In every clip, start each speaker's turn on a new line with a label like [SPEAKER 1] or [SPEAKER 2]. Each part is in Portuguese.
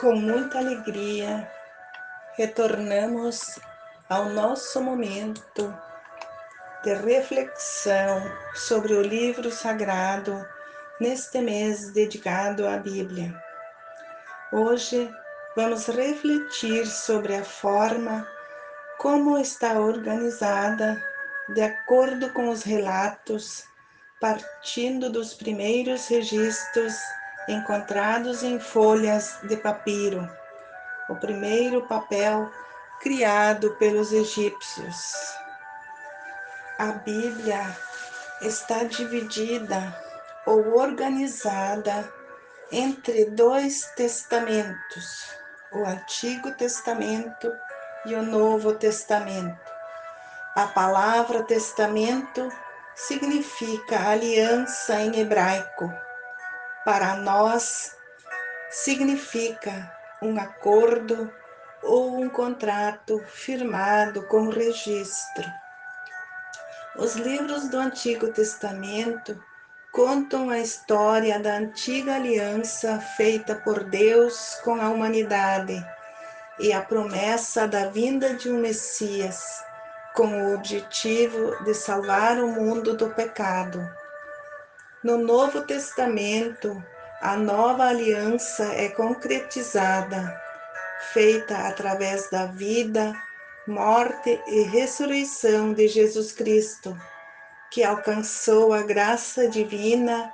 [SPEAKER 1] Com muita alegria, retornamos ao nosso momento de reflexão sobre o livro sagrado neste mês dedicado à Bíblia. Hoje vamos refletir sobre a forma como está organizada de acordo com os relatos, partindo dos primeiros registros encontrados em folhas de papiro, o primeiro papel criado pelos egípcios. A Bíblia está dividida ou organizada entre dois testamentos, o Antigo Testamento e o Novo Testamento. A palavra testamento significa aliança em hebraico para nós significa um acordo ou um contrato firmado com registro. Os livros do Antigo Testamento contam a história da antiga aliança feita por Deus com a humanidade e a promessa da vinda de um Messias, com o objetivo de salvar o mundo do pecado. No Novo Testamento, a nova aliança é concretizada, feita através da vida, morte e ressurreição de Jesus Cristo, que alcançou a graça divina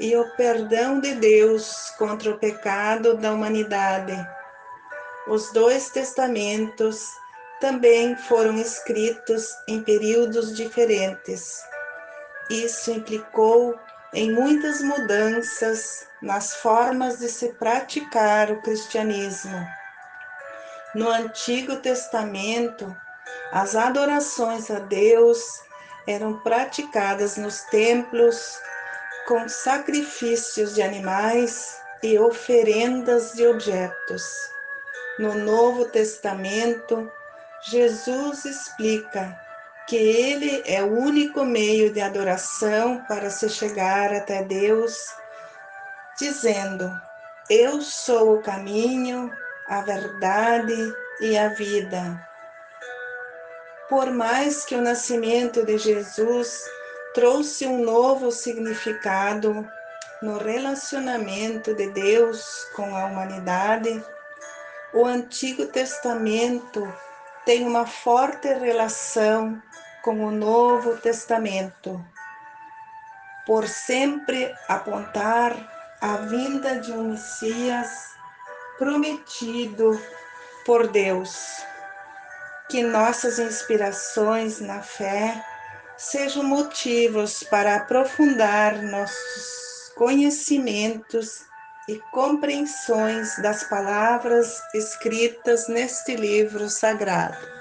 [SPEAKER 1] e o perdão de Deus contra o pecado da humanidade. Os dois testamentos também foram escritos em períodos diferentes. Isso implicou em muitas mudanças nas formas de se praticar o cristianismo. No Antigo Testamento, as adorações a Deus eram praticadas nos templos com sacrifícios de animais e oferendas de objetos. No Novo Testamento, Jesus explica que Ele é o único meio de adoração para se chegar até Deus, dizendo: Eu sou o caminho, a verdade e a vida. Por mais que o nascimento de Jesus trouxe um novo significado no relacionamento de Deus com a humanidade, o Antigo Testamento tem uma forte relação com o Novo Testamento, por sempre apontar a vinda de um Messias prometido por Deus. Que nossas inspirações na fé sejam motivos para aprofundar nossos conhecimentos e compreensões das palavras escritas neste livro sagrado.